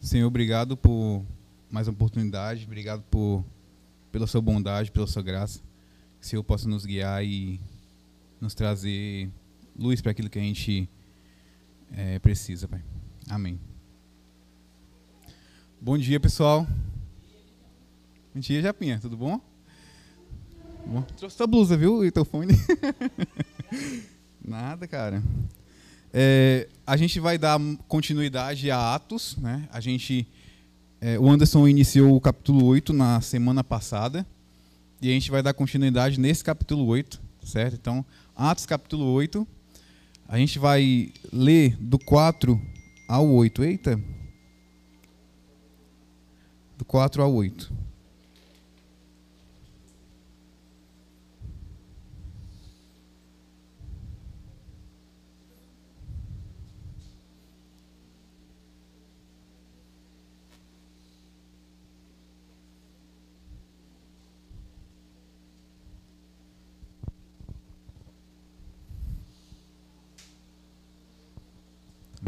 Senhor, obrigado por mais oportunidade, obrigado por, pela sua bondade, pela sua graça. Que o Senhor possa nos guiar e nos trazer luz para aquilo que a gente é, precisa, Pai. Amém. Bom dia, pessoal. Bom dia, Japinha, tudo bom? bom? Trouxe sua blusa, viu, e teu fone? Nada, cara. É, a gente vai dar continuidade a Atos, né? A gente, é, o Anderson iniciou o capítulo 8 na semana passada e a gente vai dar continuidade nesse capítulo 8, certo? Então, Atos capítulo 8, a gente vai ler do 4 ao 8. Eita! Do 4 ao 8.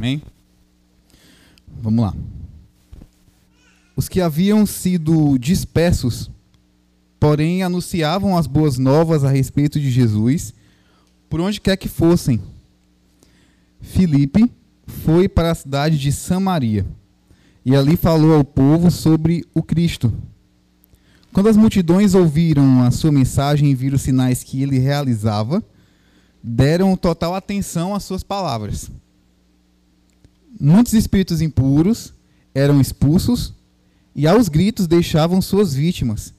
Amém? Vamos lá. Os que haviam sido dispersos, porém anunciavam as boas novas a respeito de Jesus, por onde quer que fossem. Filipe foi para a cidade de Samaria e ali falou ao povo sobre o Cristo. Quando as multidões ouviram a sua mensagem e viram os sinais que ele realizava, deram total atenção às suas palavras muitos espíritos impuros eram expulsos e aos gritos deixavam suas vítimas.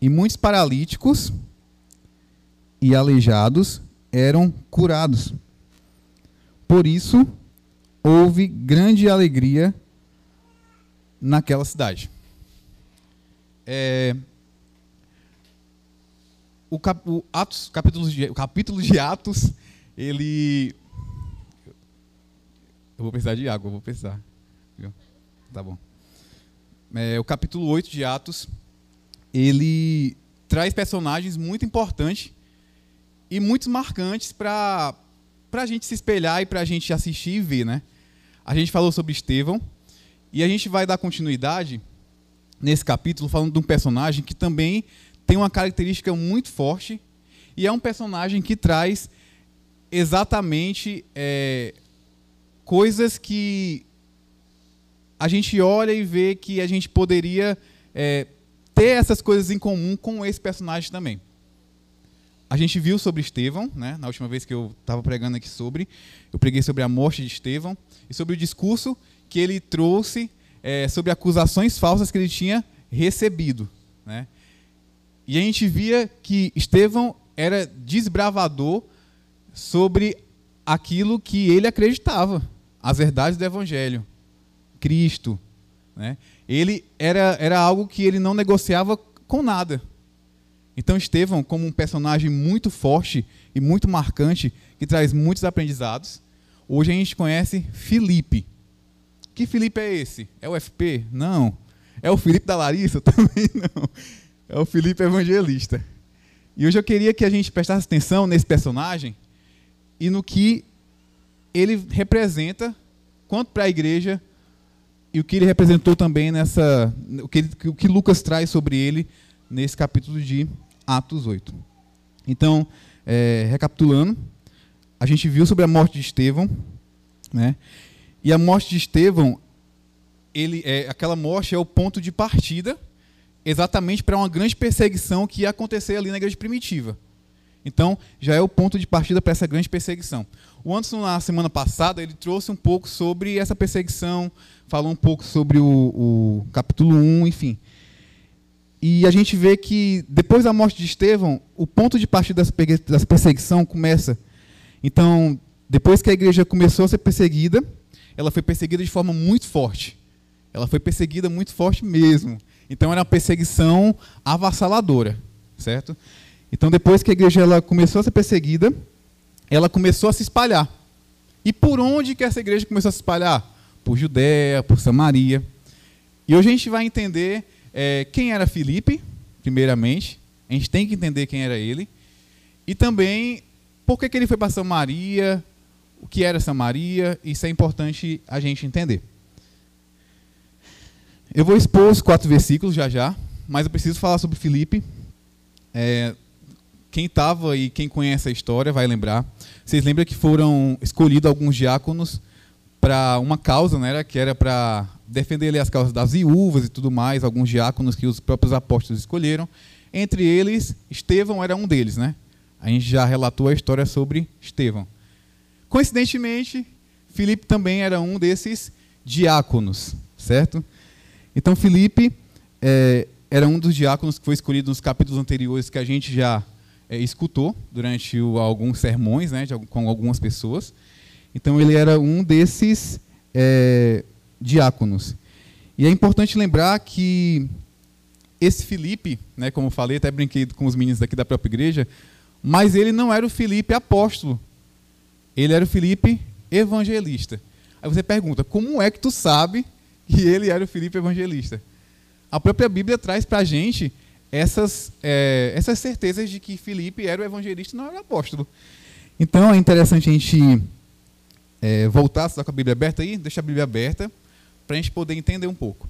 E muitos paralíticos e aleijados eram curados. Por isso, houve grande alegria naquela cidade. É, o, cap, o, Atos, capítulo, de, o capítulo de Atos, ele eu vou precisar de água, eu vou precisar. Tá bom. É, o capítulo 8 de Atos, ele traz personagens muito importantes e muito marcantes para a gente se espelhar e para a gente assistir e ver. Né? A gente falou sobre Estevão e a gente vai dar continuidade nesse capítulo falando de um personagem que também tem uma característica muito forte e é um personagem que traz exatamente é, coisas que a gente olha e vê que a gente poderia é, ter essas coisas em comum com esse personagem também. A gente viu sobre Estevão, né, na última vez que eu estava pregando aqui sobre, eu preguei sobre a morte de Estevão e sobre o discurso que ele trouxe é, sobre acusações falsas que ele tinha recebido. Né? E a gente via que Estevão era desbravador sobre aquilo que ele acreditava as verdades do Evangelho, Cristo. Né? Ele era, era algo que ele não negociava com nada. Então, Estevão, como um personagem muito forte e muito marcante, que traz muitos aprendizados, hoje a gente conhece Filipe. Que Filipe é esse? É o FP? Não. É o Filipe da Larissa? Também não. É o Filipe Evangelista. E hoje eu queria que a gente prestasse atenção nesse personagem e no que ele representa quanto para a igreja e o que ele representou também nessa o que, ele, o que Lucas traz sobre ele nesse capítulo de Atos 8. Então, é, recapitulando, a gente viu sobre a morte de Estevão, né? E a morte de Estevão, ele é, aquela morte é o ponto de partida exatamente para uma grande perseguição que ia acontecer ali na igreja primitiva. Então, já é o ponto de partida para essa grande perseguição. O Anderson, na semana passada, ele trouxe um pouco sobre essa perseguição, falou um pouco sobre o, o capítulo 1, enfim. E a gente vê que, depois da morte de Estevão, o ponto de partida dessa perseguição começa. Então, depois que a igreja começou a ser perseguida, ela foi perseguida de forma muito forte. Ela foi perseguida muito forte mesmo. Então, era uma perseguição avassaladora, certo? Então, depois que a igreja ela começou a ser perseguida, ela começou a se espalhar. E por onde que essa igreja começou a se espalhar? Por Judéia, por Samaria. E hoje a gente vai entender é, quem era Filipe, primeiramente. A gente tem que entender quem era ele. E também por que, que ele foi para Samaria, o que era Samaria. Isso é importante a gente entender. Eu vou expor os quatro versículos já já, mas eu preciso falar sobre Filipe. É, quem estava e quem conhece a história vai lembrar. Vocês lembram que foram escolhidos alguns diáconos para uma causa, né, que era para defender ali, as causas das viúvas e tudo mais, alguns diáconos que os próprios apóstolos escolheram. Entre eles, Estevão era um deles, né? A gente já relatou a história sobre Estevão. Coincidentemente, Filipe também era um desses diáconos, certo? Então, Filipe é, era um dos diáconos que foi escolhido nos capítulos anteriores que a gente já é, escutou durante o, alguns sermões né, de, com algumas pessoas. Então, ele era um desses é, diáconos. E é importante lembrar que esse Filipe, né, como eu falei, até brinquei com os meninos daqui da própria igreja, mas ele não era o Filipe apóstolo. Ele era o Filipe evangelista. Aí você pergunta, como é que tu sabe que ele era o Filipe evangelista. A própria Bíblia traz para a gente essas, é, essas certezas de que Filipe era o evangelista e não era o apóstolo. Então é interessante a gente é, voltar, está com a Bíblia aberta aí? Deixa a Bíblia aberta, para a gente poder entender um pouco.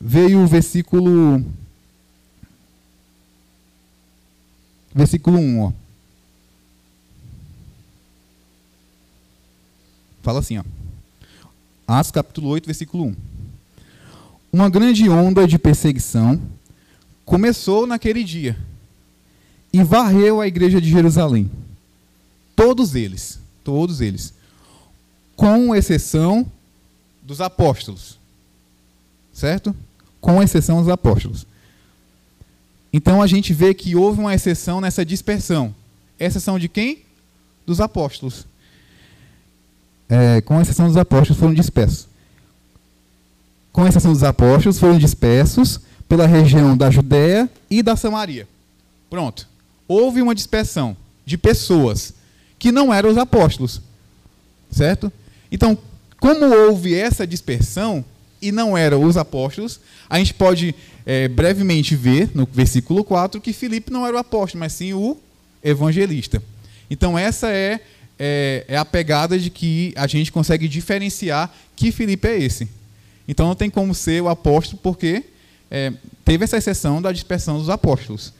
Veio o versículo. Versículo 1, ó. Fala assim, ó. Atos capítulo 8, versículo 1. Uma grande onda de perseguição começou naquele dia e varreu a igreja de Jerusalém. Todos eles, todos eles, com exceção dos apóstolos. Certo? Com exceção dos apóstolos. Então a gente vê que houve uma exceção nessa dispersão. Exceção de quem? Dos apóstolos é, com exceção dos apóstolos, foram dispersos. Com exceção dos apóstolos, foram dispersos pela região da Judéia e da Samaria. Pronto. Houve uma dispersão de pessoas que não eram os apóstolos. Certo? Então, como houve essa dispersão e não eram os apóstolos, a gente pode é, brevemente ver no versículo 4 que Filipe não era o apóstolo, mas sim o evangelista. Então, essa é é, é a pegada de que a gente consegue diferenciar que Filipe é esse. Então não tem como ser o apóstolo, porque é, teve essa exceção da dispersão dos apóstolos.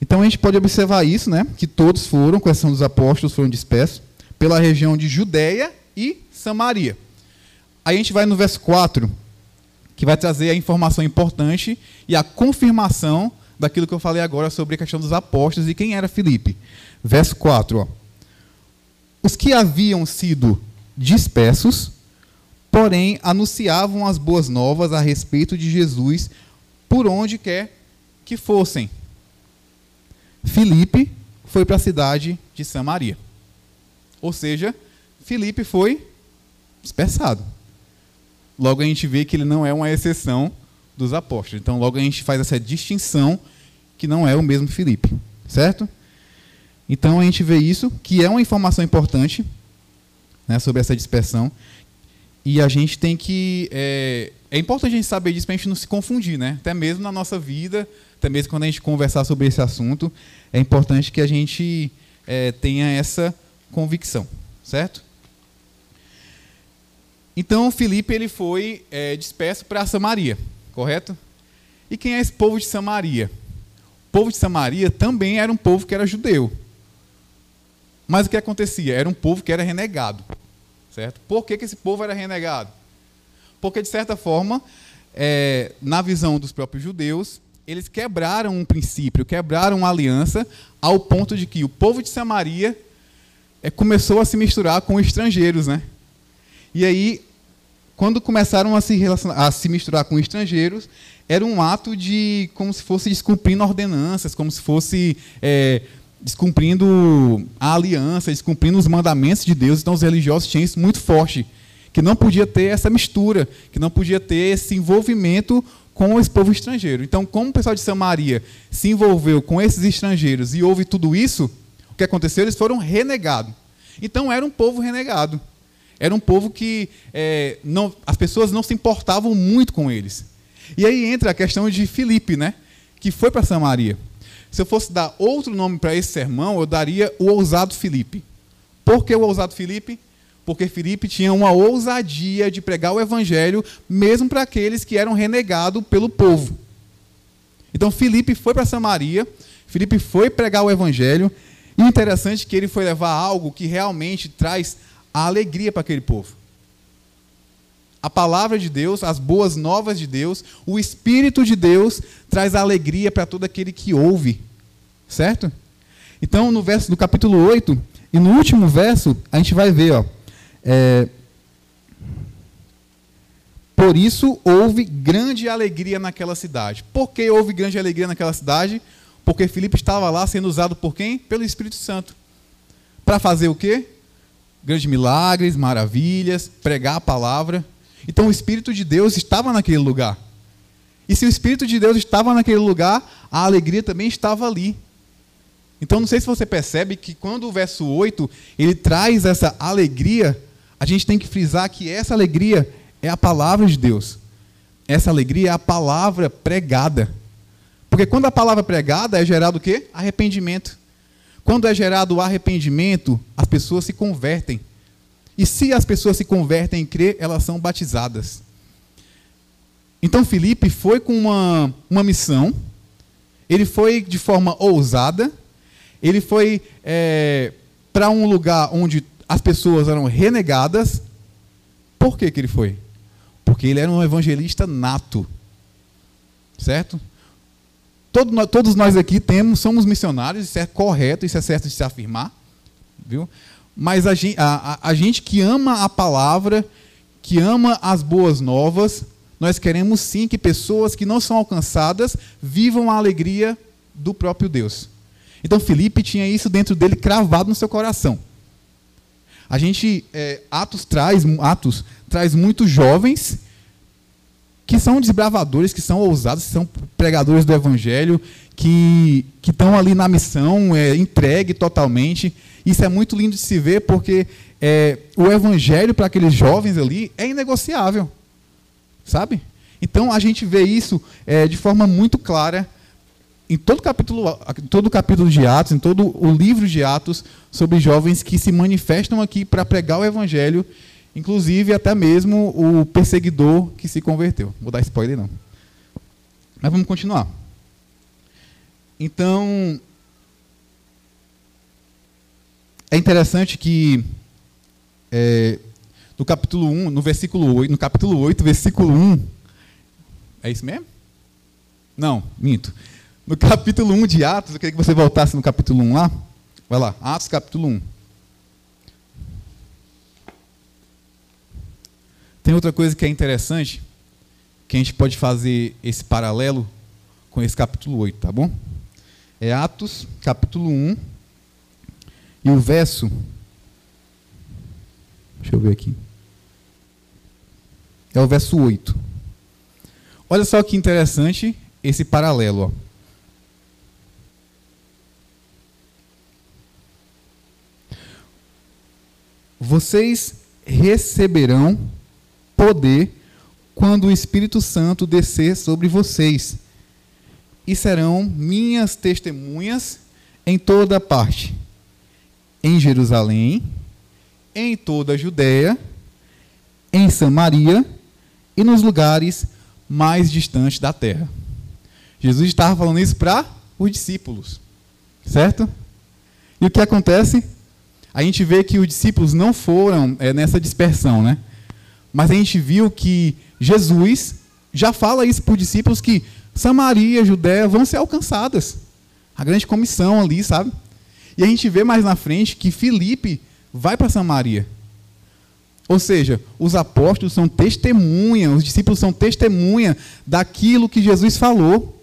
Então a gente pode observar isso, né? Que todos foram, com exceção dos apóstolos, foram dispersos pela região de Judéia e Samaria. Aí a gente vai no verso 4, que vai trazer a informação importante e a confirmação daquilo que eu falei agora sobre a questão dos apóstolos e quem era Filipe. Verso 4, ó os que haviam sido dispersos, porém anunciavam as boas novas a respeito de Jesus por onde quer que fossem. Filipe foi para a cidade de Samaria. Ou seja, Filipe foi dispersado. Logo a gente vê que ele não é uma exceção dos apóstolos. Então logo a gente faz essa distinção que não é o mesmo Filipe, certo? Então a gente vê isso, que é uma informação importante né, sobre essa dispersão. E a gente tem que. É, é importante a gente saber disso para a gente não se confundir, né? Até mesmo na nossa vida, até mesmo quando a gente conversar sobre esse assunto, é importante que a gente é, tenha essa convicção, certo? Então Filipe ele foi é, disperso para Samaria, correto? E quem é esse povo de Samaria? O povo de Samaria também era um povo que era judeu. Mas o que acontecia? Era um povo que era renegado. Certo? Por que, que esse povo era renegado? Porque, de certa forma, é, na visão dos próprios judeus, eles quebraram um princípio, quebraram uma aliança, ao ponto de que o povo de Samaria é, começou a se misturar com estrangeiros. Né? E aí, quando começaram a se, a se misturar com estrangeiros, era um ato de como se fosse descumprindo ordenanças, como se fosse é, descumprindo a aliança, descumprindo os mandamentos de Deus. Então os religiosos tinham isso muito forte, que não podia ter essa mistura, que não podia ter esse envolvimento com esse povo estrangeiro. Então, como o pessoal de Samaria se envolveu com esses estrangeiros e houve tudo isso, o que aconteceu? Eles foram renegados. Então, era um povo renegado. Era um povo que é, não, as pessoas não se importavam muito com eles. E aí entra a questão de Filipe, né, que foi para Samaria. Se eu fosse dar outro nome para esse sermão, eu daria o ousado Filipe. Por que o ousado Filipe? porque Filipe tinha uma ousadia de pregar o evangelho, mesmo para aqueles que eram renegados pelo povo. Então Filipe foi para Samaria, Filipe foi pregar o evangelho, e interessante que ele foi levar algo que realmente traz a alegria para aquele povo. A palavra de Deus, as boas novas de Deus, o Espírito de Deus traz alegria para todo aquele que ouve. Certo? Então, no verso do capítulo 8, e no último verso, a gente vai ver, ó. É, por isso houve grande alegria naquela cidade. Por que houve grande alegria naquela cidade? Porque Filipe estava lá sendo usado por quem? Pelo Espírito Santo. Para fazer o quê? Grandes milagres, maravilhas, pregar a palavra. Então o Espírito de Deus estava naquele lugar. E se o Espírito de Deus estava naquele lugar, a alegria também estava ali. Então não sei se você percebe que quando o verso 8 ele traz essa alegria, a gente tem que frisar que essa alegria é a palavra de Deus. Essa alegria é a palavra pregada. Porque quando a palavra pregada é gerado o quê? Arrependimento. Quando é gerado o arrependimento, as pessoas se convertem. E se as pessoas se convertem em crer, elas são batizadas. Então Felipe foi com uma, uma missão, ele foi de forma ousada, ele foi é, para um lugar onde as pessoas eram renegadas. Por que, que ele foi? Porque ele era um evangelista nato. Certo? Todo, todos nós aqui temos, somos missionários, isso é correto, isso é certo de se afirmar. Viu? Mas a gente, a, a, a gente que ama a palavra, que ama as boas novas, nós queremos sim que pessoas que não são alcançadas vivam a alegria do próprio Deus. Então Felipe tinha isso dentro dele cravado no seu coração. A gente, é, Atos traz, Atos traz muitos jovens que são desbravadores, que são ousados, que são pregadores do evangelho, que que estão ali na missão, é, entregue totalmente. Isso é muito lindo de se ver, porque é, o evangelho para aqueles jovens ali é inegociável, sabe? Então a gente vê isso é, de forma muito clara em todo capítulo, todo o capítulo de Atos, em todo o livro de Atos, sobre jovens que se manifestam aqui para pregar o evangelho, inclusive até mesmo o perseguidor que se converteu. Vou dar spoiler não. Mas vamos continuar. Então, é interessante que é, no capítulo 1, no versículo 8, no capítulo 8, versículo 1, é isso mesmo? Não, minto. No capítulo 1 de Atos, eu queria que você voltasse no capítulo 1 lá. Vai lá, Atos capítulo 1. Tem outra coisa que é interessante, que a gente pode fazer esse paralelo com esse capítulo 8, tá bom? É Atos, capítulo 1, e o verso. Deixa eu ver aqui. É o verso 8. Olha só que interessante esse paralelo. Ó. Vocês receberão poder quando o Espírito Santo descer sobre vocês, e serão minhas testemunhas em toda parte, em Jerusalém, em toda a Judéia, em Samaria e nos lugares mais distantes da terra. Jesus estava falando isso para os discípulos, certo? E o que acontece? a gente vê que os discípulos não foram é, nessa dispersão, né? Mas a gente viu que Jesus já fala isso para os discípulos que Samaria, Judéia vão ser alcançadas. A grande comissão ali, sabe? E a gente vê mais na frente que Filipe vai para Samaria. Ou seja, os apóstolos são testemunha, os discípulos são testemunha daquilo que Jesus falou.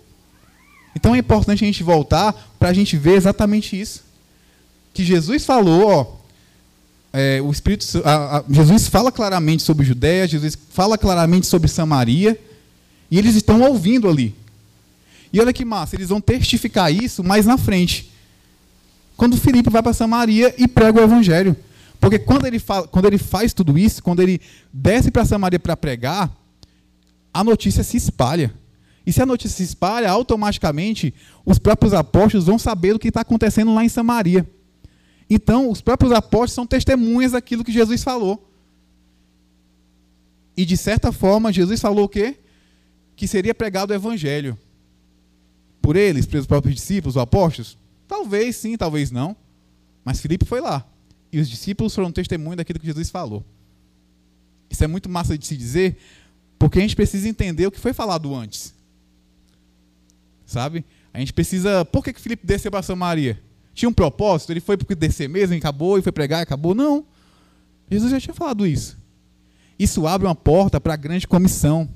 Então é importante a gente voltar para a gente ver exatamente isso que Jesus falou, ó, é, o Espírito, a, a, Jesus fala claramente sobre Judéia, Jesus fala claramente sobre Samaria, e eles estão ouvindo ali. E olha que massa, eles vão testificar isso mais na frente. Quando Filipe vai para Samaria e prega o evangelho. Porque quando ele, fala, quando ele faz tudo isso, quando ele desce para Samaria para pregar, a notícia se espalha. E se a notícia se espalha, automaticamente os próprios apóstolos vão saber o que está acontecendo lá em Samaria. Então, os próprios apóstolos são testemunhas daquilo que Jesus falou. E de certa forma, Jesus falou o quê? Que seria pregado o evangelho. Por eles, pelos próprios discípulos, os apóstolos? Talvez sim, talvez não. Mas Filipe foi lá. E os discípulos foram testemunho daquilo que Jesus falou. Isso é muito massa de se dizer, porque a gente precisa entender o que foi falado antes. Sabe? A gente precisa. Por que, que Filipe desceu para Samaria? Tinha um propósito? Ele foi porque descer mesmo e acabou, e foi pregar e acabou? Não. Jesus já tinha falado isso. Isso abre uma porta para a grande comissão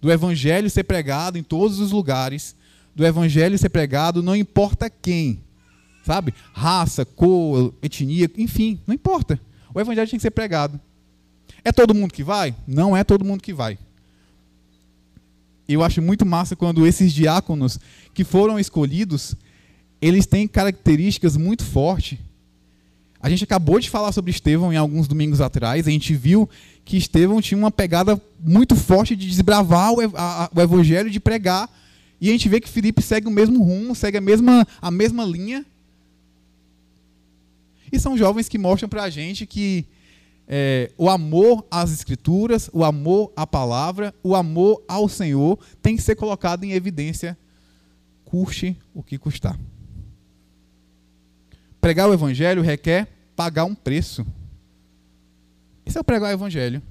do evangelho ser pregado em todos os lugares, do evangelho ser pregado não importa quem, sabe? Raça, cor, etnia, enfim, não importa. O evangelho tem que ser pregado. É todo mundo que vai? Não é todo mundo que vai. Eu acho muito massa quando esses diáconos que foram escolhidos, eles têm características muito fortes a gente acabou de falar sobre Estevão em alguns domingos atrás. A gente viu que Estevão tinha uma pegada muito forte de desbravar o, evangelho, de pregar. E a gente vê que Felipe segue o mesmo rumo, segue a mesma, a mesma linha. E são jovens que mostram para a gente que é, o amor às Escrituras, o amor à palavra, o amor ao Senhor tem que ser colocado em evidência, custe o que custar. Pregar o Evangelho requer pagar um preço. Isso é o pregar o evangelho.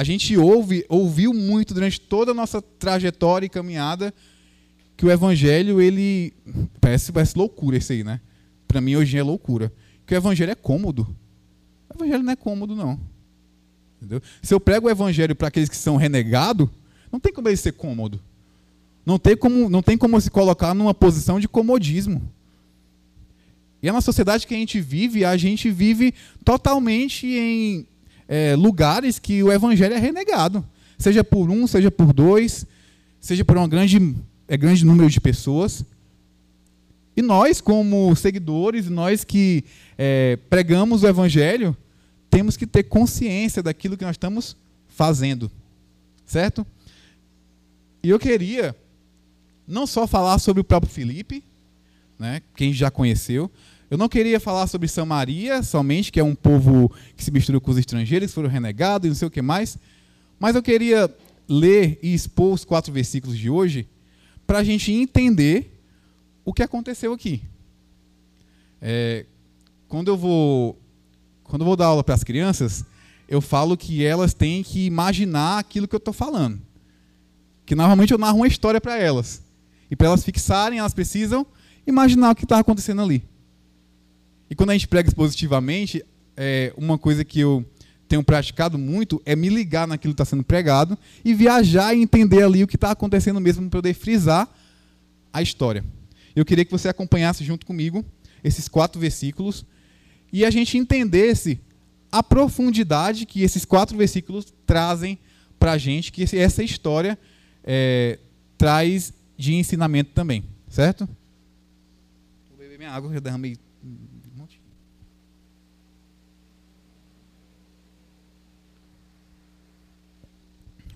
A gente ouve, ouviu muito durante toda a nossa trajetória e caminhada que o evangelho, ele. Parece, parece loucura isso aí, né? Para mim, hoje é loucura. Que o evangelho é cômodo. O evangelho não é cômodo, não. Entendeu? Se eu prego o evangelho para aqueles que são renegados, não tem como ele ser cômodo. Não tem como, não tem como se colocar numa posição de comodismo. E é na sociedade que a gente vive, a gente vive totalmente em é, lugares que o evangelho é renegado. Seja por um, seja por dois, seja por um grande, é, grande número de pessoas. E nós, como seguidores, nós que é, pregamos o evangelho, temos que ter consciência daquilo que nós estamos fazendo. Certo? E eu queria não só falar sobre o próprio Filipe, né, quem já conheceu, eu não queria falar sobre Samaria somente, que é um povo que se misturou com os estrangeiros, foram renegados e não sei o que mais. Mas eu queria ler e expor os quatro versículos de hoje para a gente entender o que aconteceu aqui. É, quando eu vou quando eu vou dar aula para as crianças, eu falo que elas têm que imaginar aquilo que eu estou falando. Que normalmente eu narro uma história para elas. E para elas fixarem, elas precisam imaginar o que está acontecendo ali. E quando a gente prega positivamente, é, uma coisa que eu tenho praticado muito é me ligar naquilo que está sendo pregado e viajar e entender ali o que está acontecendo mesmo para poder frisar a história. Eu queria que você acompanhasse junto comigo esses quatro versículos e a gente entendesse a profundidade que esses quatro versículos trazem para a gente, que essa história é, traz de ensinamento também, certo? Vou beber minha água, eu derramei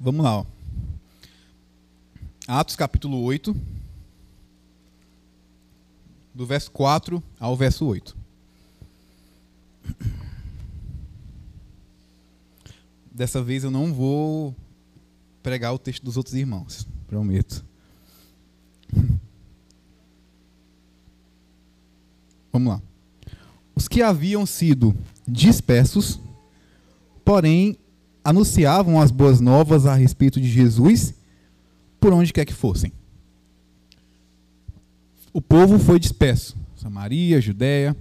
Vamos lá. Ó. Atos capítulo 8, do verso 4 ao verso 8. Dessa vez eu não vou pregar o texto dos outros irmãos, prometo. Vamos lá. Os que haviam sido dispersos, porém anunciavam as boas novas a respeito de Jesus por onde quer que fossem. O povo foi disperso. Samaria, Judéia.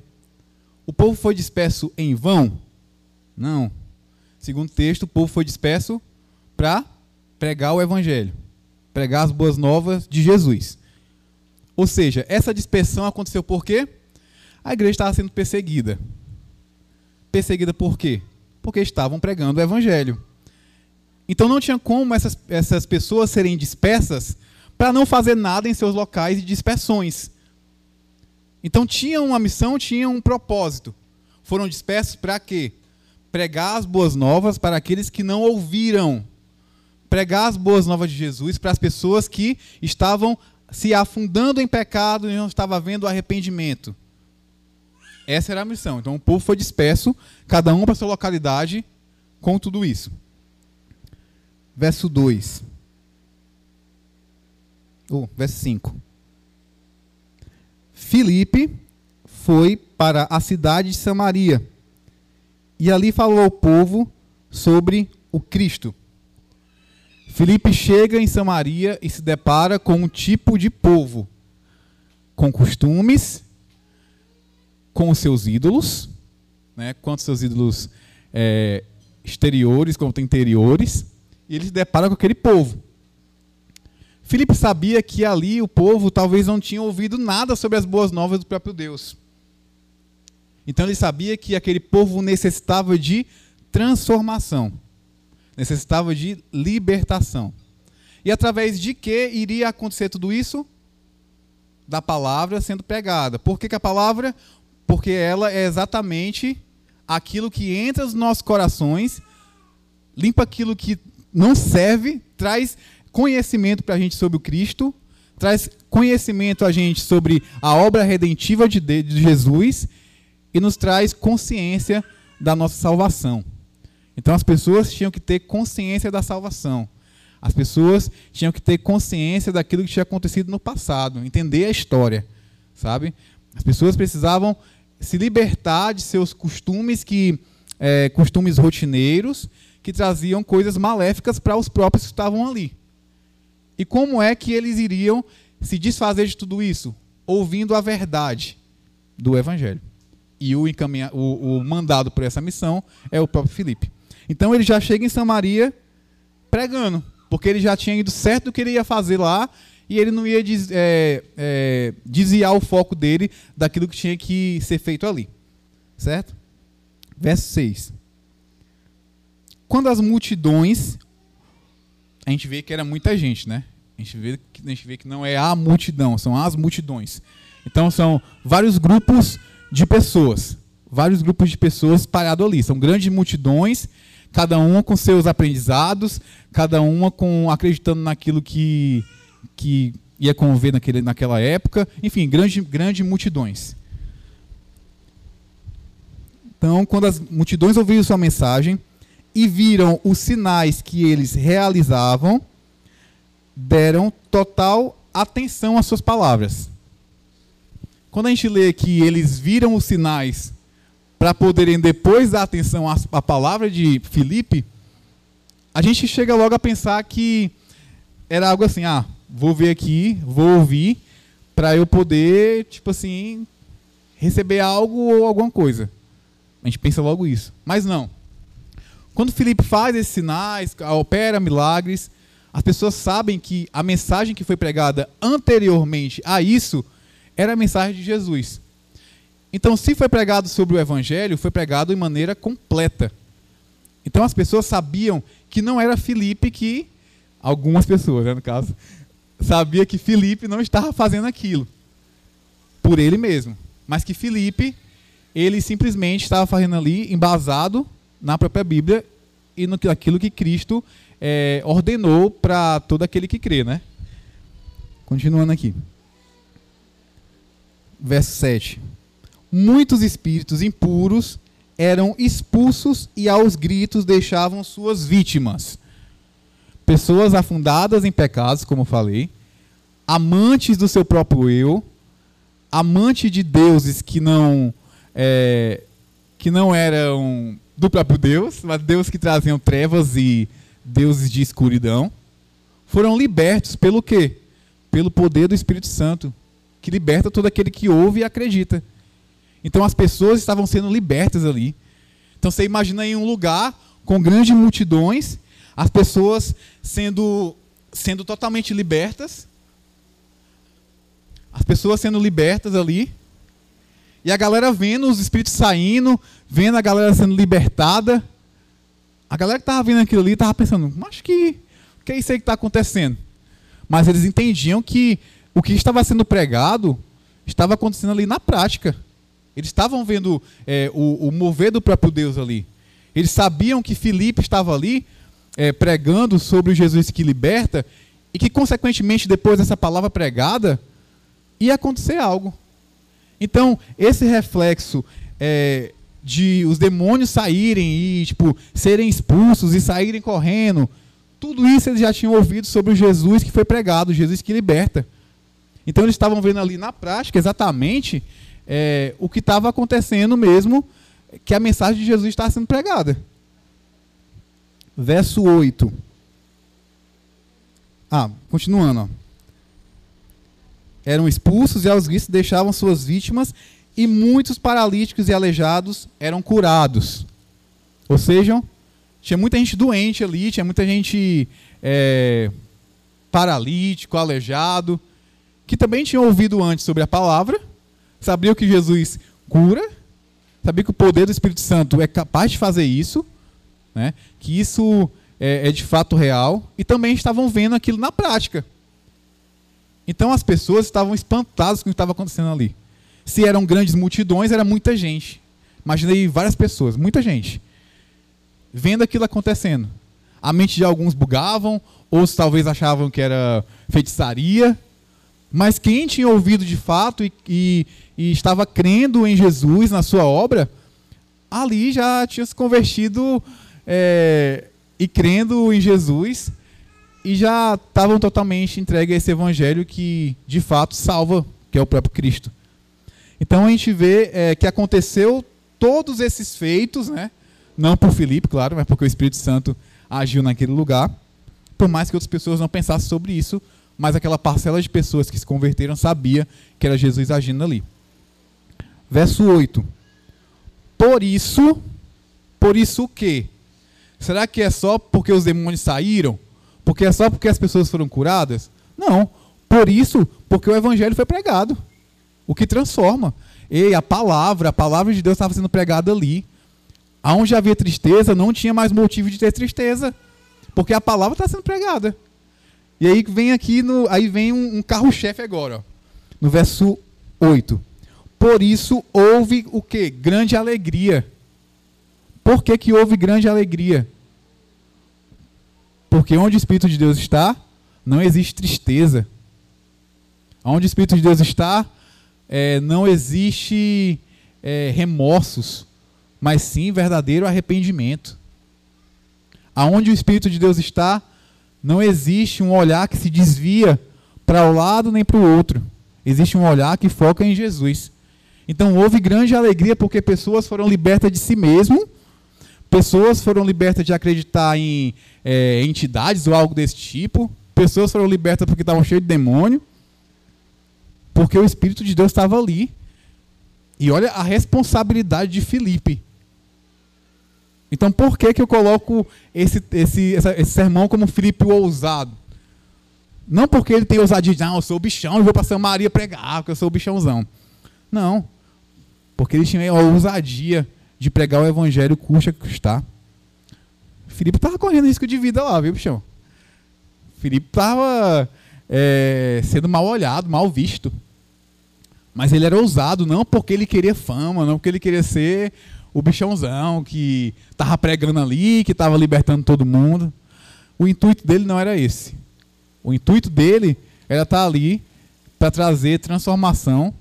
O povo foi disperso em vão? Não. Segundo o texto, o povo foi disperso para pregar o evangelho, pregar as boas novas de Jesus. Ou seja, essa dispersão aconteceu por quê? A igreja estava sendo perseguida. Perseguida por quê? Porque estavam pregando o evangelho. Então não tinha como essas, essas pessoas serem dispersas para não fazer nada em seus locais de dispersões. Então tinham uma missão, tinham um propósito. Foram dispersos para quê? Pregar as boas novas para aqueles que não ouviram. Pregar as boas novas de Jesus para as pessoas que estavam se afundando em pecado e não estavam vendo arrependimento. Essa era a missão. Então o povo foi disperso, cada um para sua localidade, com tudo isso. Verso 2. Oh, verso 5. Filipe foi para a cidade de Samaria e ali falou ao povo sobre o Cristo. Filipe chega em Samaria e se depara com um tipo de povo com costumes, com os seus ídolos, né, quanto seus ídolos é, exteriores quanto interiores, e ele se depara com aquele povo. Filipe sabia que ali o povo talvez não tinha ouvido nada sobre as boas novas do próprio Deus. Então ele sabia que aquele povo necessitava de transformação, necessitava de libertação. E através de que iria acontecer tudo isso? Da palavra sendo pregada. Por que, que a palavra? Porque ela é exatamente aquilo que entra nos nossos corações, limpa aquilo que não serve, traz conhecimento para a gente sobre o Cristo, traz conhecimento a gente sobre a obra redentiva de, Jesus e nos traz consciência da nossa salvação. Então as pessoas tinham que ter consciência da salvação. As pessoas tinham que ter consciência daquilo que tinha acontecido no passado, entender a história, sabe? As pessoas precisavam se libertar de seus costumes que é, costumes rotineiros que traziam coisas maléficas para os próprios que estavam ali. E como é que eles iriam se desfazer de tudo isso? Ouvindo a verdade do Evangelho e o, encaminha, o, o mandado por essa missão é o próprio Filipe. Então ele já chega em Samaria pregando, porque ele já tinha ido certo do que ele ia fazer lá e ele não ia des, é, é, desviar o foco dele daquilo que tinha que ser feito ali. Certo? Verso 6. Quando as multidões. A gente vê que era muita gente, né? A gente vê que, a gente vê que não é a multidão, são as multidões. Então são vários grupos de pessoas, vários grupos de pessoas parados ali. São grandes multidões, cada uma com seus aprendizados, cada uma com acreditando naquilo que, que ia conviver naquele, naquela época. Enfim, grandes grande multidões. Então, quando as multidões ouviram sua mensagem e viram os sinais que eles realizavam, deram total atenção às suas palavras. Quando a gente lê que eles viram os sinais para poderem depois dar atenção à, à palavra de Filipe, a gente chega logo a pensar que era algo assim, ah, vou ver aqui, vou ouvir, para eu poder, tipo assim, receber algo ou alguma coisa. A gente pensa logo isso. Mas não. Quando Filipe faz esses sinais, opera milagres, as pessoas sabem que a mensagem que foi pregada anteriormente a isso era a mensagem de Jesus. Então, se foi pregado sobre o Evangelho, foi pregado de maneira completa. Então, as pessoas sabiam que não era Felipe que, algumas pessoas, né, no caso, sabia que Felipe não estava fazendo aquilo por ele mesmo, mas que Felipe ele simplesmente estava fazendo ali embasado na própria Bíblia e no aquilo que Cristo é, ordenou para todo aquele que crê, né? Continuando aqui verso 7. Muitos espíritos impuros eram expulsos e aos gritos deixavam suas vítimas. Pessoas afundadas em pecados, como falei, amantes do seu próprio eu, amante de deuses que não é, que não eram do próprio Deus, mas deuses que traziam trevas e deuses de escuridão, foram libertos pelo quê? Pelo poder do Espírito Santo que liberta todo aquele que ouve e acredita. Então as pessoas estavam sendo libertas ali. Então você imagina em um lugar com grandes multidões, as pessoas sendo sendo totalmente libertas, as pessoas sendo libertas ali, e a galera vendo os espíritos saindo, vendo a galera sendo libertada. A galera que estava vendo aquilo ali estava pensando, mas que, que é isso aí que está acontecendo? Mas eles entendiam que o que estava sendo pregado estava acontecendo ali na prática. Eles estavam vendo é, o, o, mover do próprio Deus ali. Eles sabiam que Filipe estava ali é, pregando sobre o Jesus que liberta e que, consequentemente, depois dessa palavra pregada, ia acontecer algo. Então, esse reflexo é, de os demônios saírem e tipo serem expulsos e saírem correndo, tudo isso eles já tinham ouvido sobre o Jesus que foi pregado, Jesus que liberta. Então eles estavam vendo ali na prática exatamente é, o que estava acontecendo mesmo, que a mensagem de Jesus está sendo pregada. Verso 8. Ah, continuando. Ó. Eram expulsos e aos gritos deixavam suas vítimas e muitos paralíticos e aleijados eram curados. Ou seja, tinha muita gente doente ali, tinha muita gente é, paralítico, aleijado, que também tinha ouvido antes sobre a palavra, sabia que Jesus cura, sabia que o poder do Espírito Santo é capaz de fazer isso, né? que isso é, é de fato real, e também estavam vendo aquilo na prática. Então as pessoas estavam espantadas com o que estava acontecendo ali. Se eram grandes multidões, era muita gente. Imaginei várias pessoas, muita gente, vendo aquilo acontecendo. A mente de alguns bugavam, outros talvez achavam que era feitiçaria. Mas quem tinha ouvido de fato e, e, e estava crendo em Jesus, na sua obra, ali já tinha se convertido é, e crendo em Jesus e já estavam totalmente entregues a esse evangelho que de fato salva, que é o próprio Cristo. Então a gente vê é, que aconteceu todos esses feitos, né? não por Filipe, claro, mas porque o Espírito Santo agiu naquele lugar, por mais que outras pessoas não pensassem sobre isso, mas aquela parcela de pessoas que se converteram sabia que era Jesus agindo ali. Verso 8. Por isso, por isso o quê? Será que é só porque os demônios saíram? Porque é só porque as pessoas foram curadas? Não. Por isso, porque o evangelho foi pregado o que transforma. E a palavra, a palavra de Deus estava sendo pregada ali. Aonde havia tristeza, não tinha mais motivo de ter tristeza, porque a palavra está sendo pregada. E aí vem aqui no, aí vem um, um carro-chefe agora, ó, no verso 8. Por isso houve o que? Grande alegria. Por que, que houve grande alegria? Porque onde o Espírito de Deus está, não existe tristeza. Onde o Espírito de Deus está, é, não existe é, remorsos, mas sim verdadeiro arrependimento. Aonde o Espírito de Deus está, não existe um olhar que se desvia para o um lado nem para o outro. Existe um olhar que foca em Jesus. Então houve grande alegria porque pessoas foram libertas de si mesmo, pessoas foram libertas de acreditar em é, entidades ou algo desse tipo, pessoas foram libertas porque estavam cheias de demônio, porque o Espírito de Deus estava ali. E olha a responsabilidade de Filipe. Então por que, que eu coloco esse, esse, esse sermão como Filipe o ousado? Não porque ele tem ousadia de, ah, eu sou bichão e vou para Maria pregar, porque eu sou bichãozão. Não. Porque ele tinha a ousadia de pregar o evangelho custa custar. Filipe estava correndo risco de vida lá, viu, bichão? Filipe estava é, sendo mal olhado, mal visto. Mas ele era ousado, não porque ele queria fama, não porque ele queria ser o bichãozão que estava pregando ali, que estava libertando todo mundo. O intuito dele não era esse. O intuito dele era estar ali para trazer transformação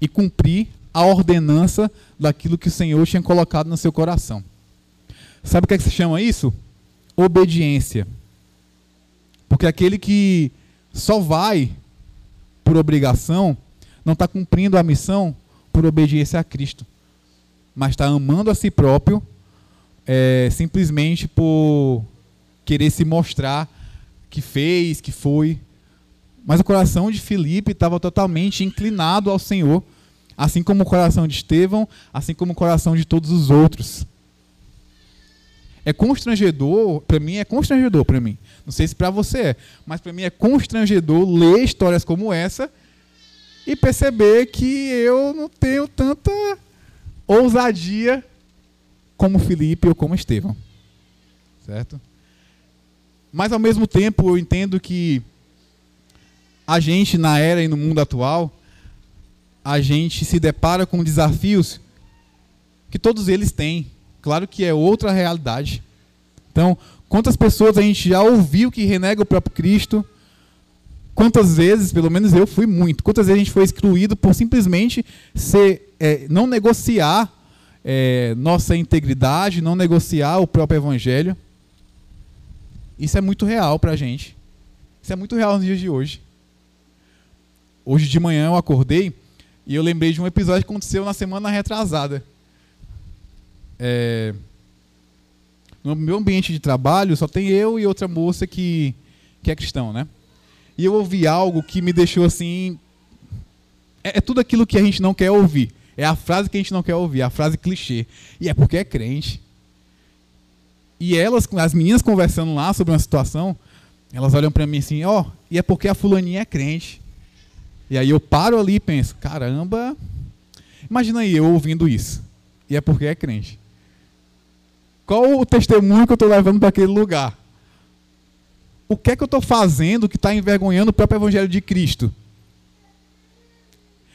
e cumprir a ordenança daquilo que o Senhor tinha colocado no seu coração. Sabe o que, é que se chama isso? Obediência. Porque aquele que só vai por obrigação não está cumprindo a missão por obediência a Cristo, mas está amando a si próprio é, simplesmente por querer se mostrar que fez, que foi. Mas o coração de Filipe estava totalmente inclinado ao Senhor, assim como o coração de Estevão, assim como o coração de todos os outros. É constrangedor, para mim é constrangedor para mim. Não sei se para você é, mas para mim é constrangedor ler histórias como essa e perceber que eu não tenho tanta ousadia como Felipe ou como Estevão. Certo? Mas ao mesmo tempo eu entendo que a gente na era e no mundo atual, a gente se depara com desafios que todos eles têm. Claro que é outra realidade. Então, quantas pessoas a gente já ouviu que renega o próprio Cristo, quantas vezes, pelo menos eu fui muito, quantas vezes a gente foi excluído por simplesmente ser, é, não negociar é, nossa integridade, não negociar o próprio evangelho. Isso é muito real para a gente. Isso é muito real nos dias de hoje. Hoje de manhã eu acordei e eu lembrei de um episódio que aconteceu na semana retrasada. É, no meu ambiente de trabalho só tem eu e outra moça que, que é cristão, né? E eu ouvi algo que me deixou assim. É, é tudo aquilo que a gente não quer ouvir. É a frase que a gente não quer ouvir, a frase clichê. E é porque é crente. E elas, as meninas conversando lá sobre uma situação, elas olham para mim assim, ó, oh, e é porque a fulaninha é crente. E aí eu paro ali e penso, caramba, imagina aí eu ouvindo isso. E é porque é crente. Qual o testemunho que eu estou levando para aquele lugar? O que é que eu estou fazendo que está envergonhando o próprio Evangelho de Cristo?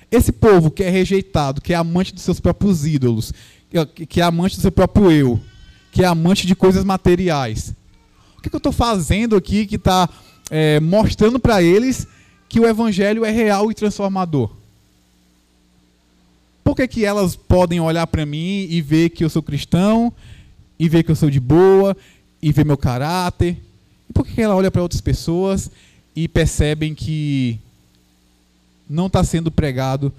Esse povo que é rejeitado, que é amante dos seus próprios ídolos, que é amante do seu próprio eu, que é amante de coisas materiais. O que, é que eu estou fazendo aqui que está é, mostrando para eles que o Evangelho é real e transformador? Por que, que elas podem olhar para mim e ver que eu sou cristão e ver que eu sou de boa, e ver meu caráter. E por que ela olha para outras pessoas e percebem que não está sendo pregado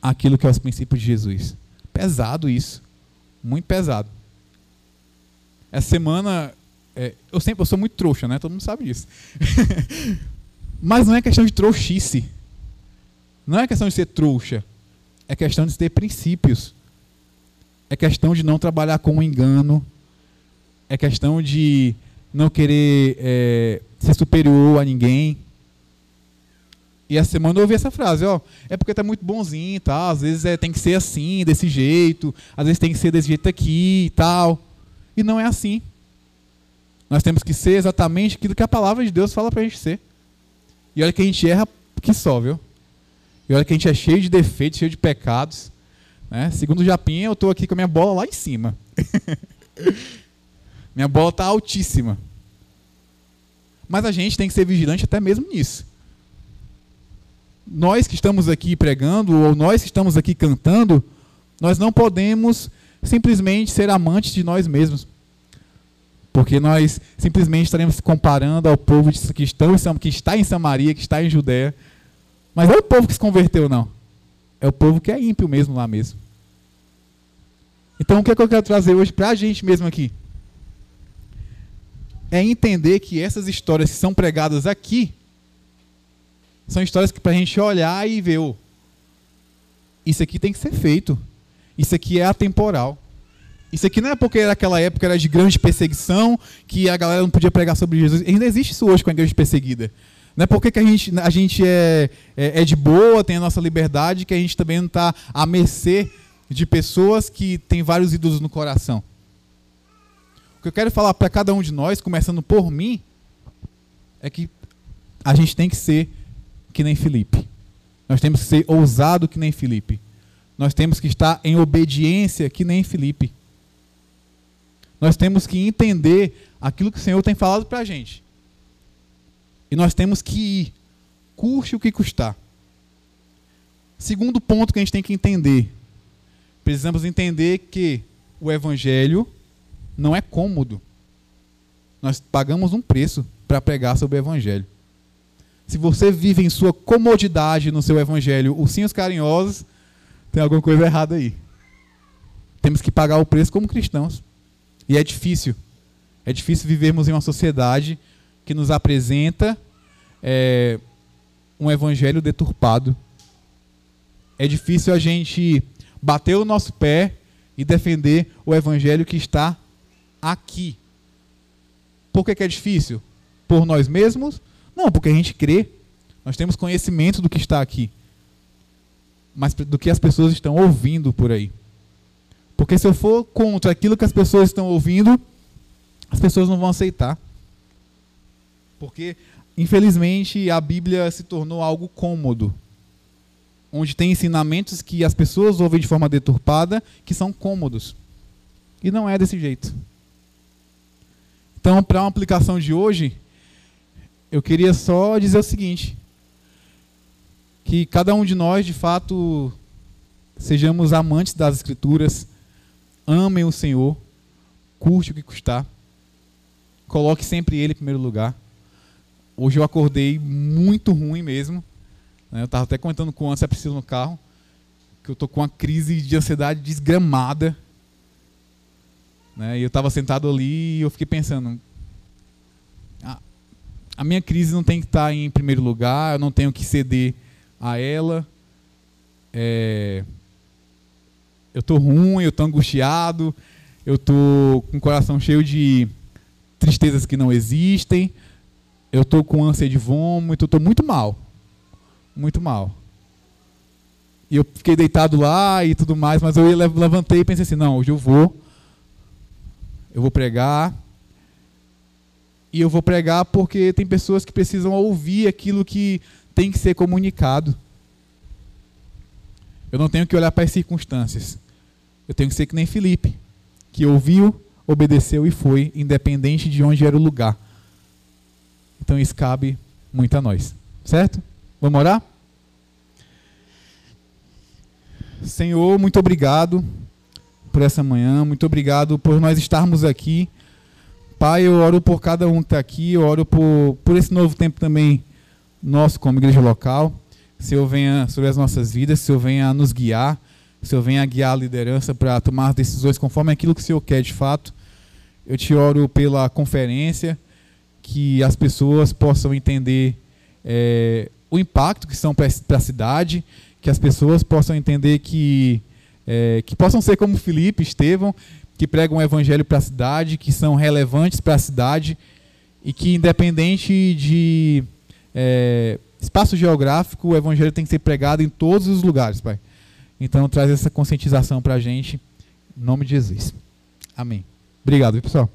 aquilo que é os princípios de Jesus? Pesado isso. Muito pesado. Essa semana, é, eu sempre eu sou muito trouxa, né? Todo mundo sabe disso. Mas não é questão de trouxice. Não é questão de ser trouxa. É questão de ter princípios. É questão de não trabalhar com engano. É questão de não querer é, ser superior a ninguém. E a semana eu ouvi essa frase, ó, é porque tá muito bonzinho tal, às vezes é, tem que ser assim, desse jeito, às vezes tem que ser desse jeito aqui e tal. E não é assim. Nós temos que ser exatamente aquilo que a palavra de Deus fala pra gente ser. E olha que a gente erra que só, viu? E olha que a gente é cheio de defeitos, cheio de pecados. Né? Segundo o Japinha, eu estou aqui com a minha bola lá em cima. minha bola está altíssima. Mas a gente tem que ser vigilante até mesmo nisso. Nós que estamos aqui pregando, ou nós que estamos aqui cantando, nós não podemos simplesmente ser amantes de nós mesmos. Porque nós simplesmente estaremos comparando ao povo que, estão, que está em Samaria, que está em Judéia. Mas não é o povo que se converteu, não. É o povo que é ímpio mesmo lá mesmo. Então o que, é que eu quero trazer hoje para a gente mesmo aqui? É entender que essas histórias que são pregadas aqui são histórias que para a gente olhar e ver, oh, isso aqui tem que ser feito. Isso aqui é atemporal. Isso aqui não é porque naquela época era de grande perseguição, que a galera não podia pregar sobre Jesus. Ainda existe isso hoje com a igreja perseguida. Não é porque que a gente, a gente é, é, é de boa, tem a nossa liberdade, que a gente também não está à mercê de pessoas que têm vários ídolos no coração. O que eu quero falar para cada um de nós, começando por mim, é que a gente tem que ser que nem Felipe. Nós temos que ser ousado que nem Felipe. Nós temos que estar em obediência que nem Felipe. Nós temos que entender aquilo que o Senhor tem falado para a gente. E nós temos que ir, custe o que custar. Segundo ponto que a gente tem que entender: precisamos entender que o Evangelho não é cômodo. Nós pagamos um preço para pregar sobre o Evangelho. Se você vive em sua comodidade no seu Evangelho, ursinhos carinhosos, tem alguma coisa errada aí. Temos que pagar o preço como cristãos. E é difícil. É difícil vivermos em uma sociedade que nos apresenta é, um evangelho deturpado. É difícil a gente bater o nosso pé e defender o evangelho que está aqui. Por que, que é difícil? Por nós mesmos? Não, porque a gente crê. Nós temos conhecimento do que está aqui. Mas do que as pessoas estão ouvindo por aí. Porque se eu for contra aquilo que as pessoas estão ouvindo, as pessoas não vão aceitar. Porque, infelizmente, a Bíblia se tornou algo cômodo. Onde tem ensinamentos que as pessoas ouvem de forma deturpada, que são cômodos. E não é desse jeito. Então, para uma aplicação de hoje, eu queria só dizer o seguinte: que cada um de nós, de fato, sejamos amantes das Escrituras, amem o Senhor, curte o que custar, coloque sempre Ele em primeiro lugar. Hoje eu acordei muito ruim mesmo. Né? Eu estava até comentando com o Anse Priscila no carro, que eu estou com uma crise de ansiedade desgramada. Né? E eu estava sentado ali e eu fiquei pensando, a, a minha crise não tem que estar em primeiro lugar, eu não tenho que ceder a ela. É, eu estou ruim, eu estou angustiado, eu estou com o coração cheio de tristezas que não existem, eu estou com ânsia de vômito, eu estou muito mal. Muito mal. E eu fiquei deitado lá e tudo mais, mas eu levantei e pensei assim, não, hoje eu vou, eu vou pregar, e eu vou pregar porque tem pessoas que precisam ouvir aquilo que tem que ser comunicado. Eu não tenho que olhar para as circunstâncias. Eu tenho que ser que nem Felipe, que ouviu, obedeceu e foi, independente de onde era o lugar. Então isso cabe muito a nós. Certo? Vamos orar? Senhor, muito obrigado por essa manhã, muito obrigado por nós estarmos aqui. Pai, eu oro por cada um que está aqui, eu oro por, por esse novo tempo também nosso como igreja local. Senhor venha sobre as nossas vidas, Senhor venha nos guiar, Senhor venha guiar a liderança para tomar decisões conforme aquilo que o Senhor quer de fato. Eu te oro pela conferência, que as pessoas possam entender é, o impacto que são para a cidade, que as pessoas possam entender que, é, que possam ser como Felipe, Estevão, que pregam o evangelho para a cidade, que são relevantes para a cidade e que, independente de é, espaço geográfico, o evangelho tem que ser pregado em todos os lugares, Pai. Então, traz essa conscientização para a gente, em nome de Jesus. Amém. Obrigado, pessoal.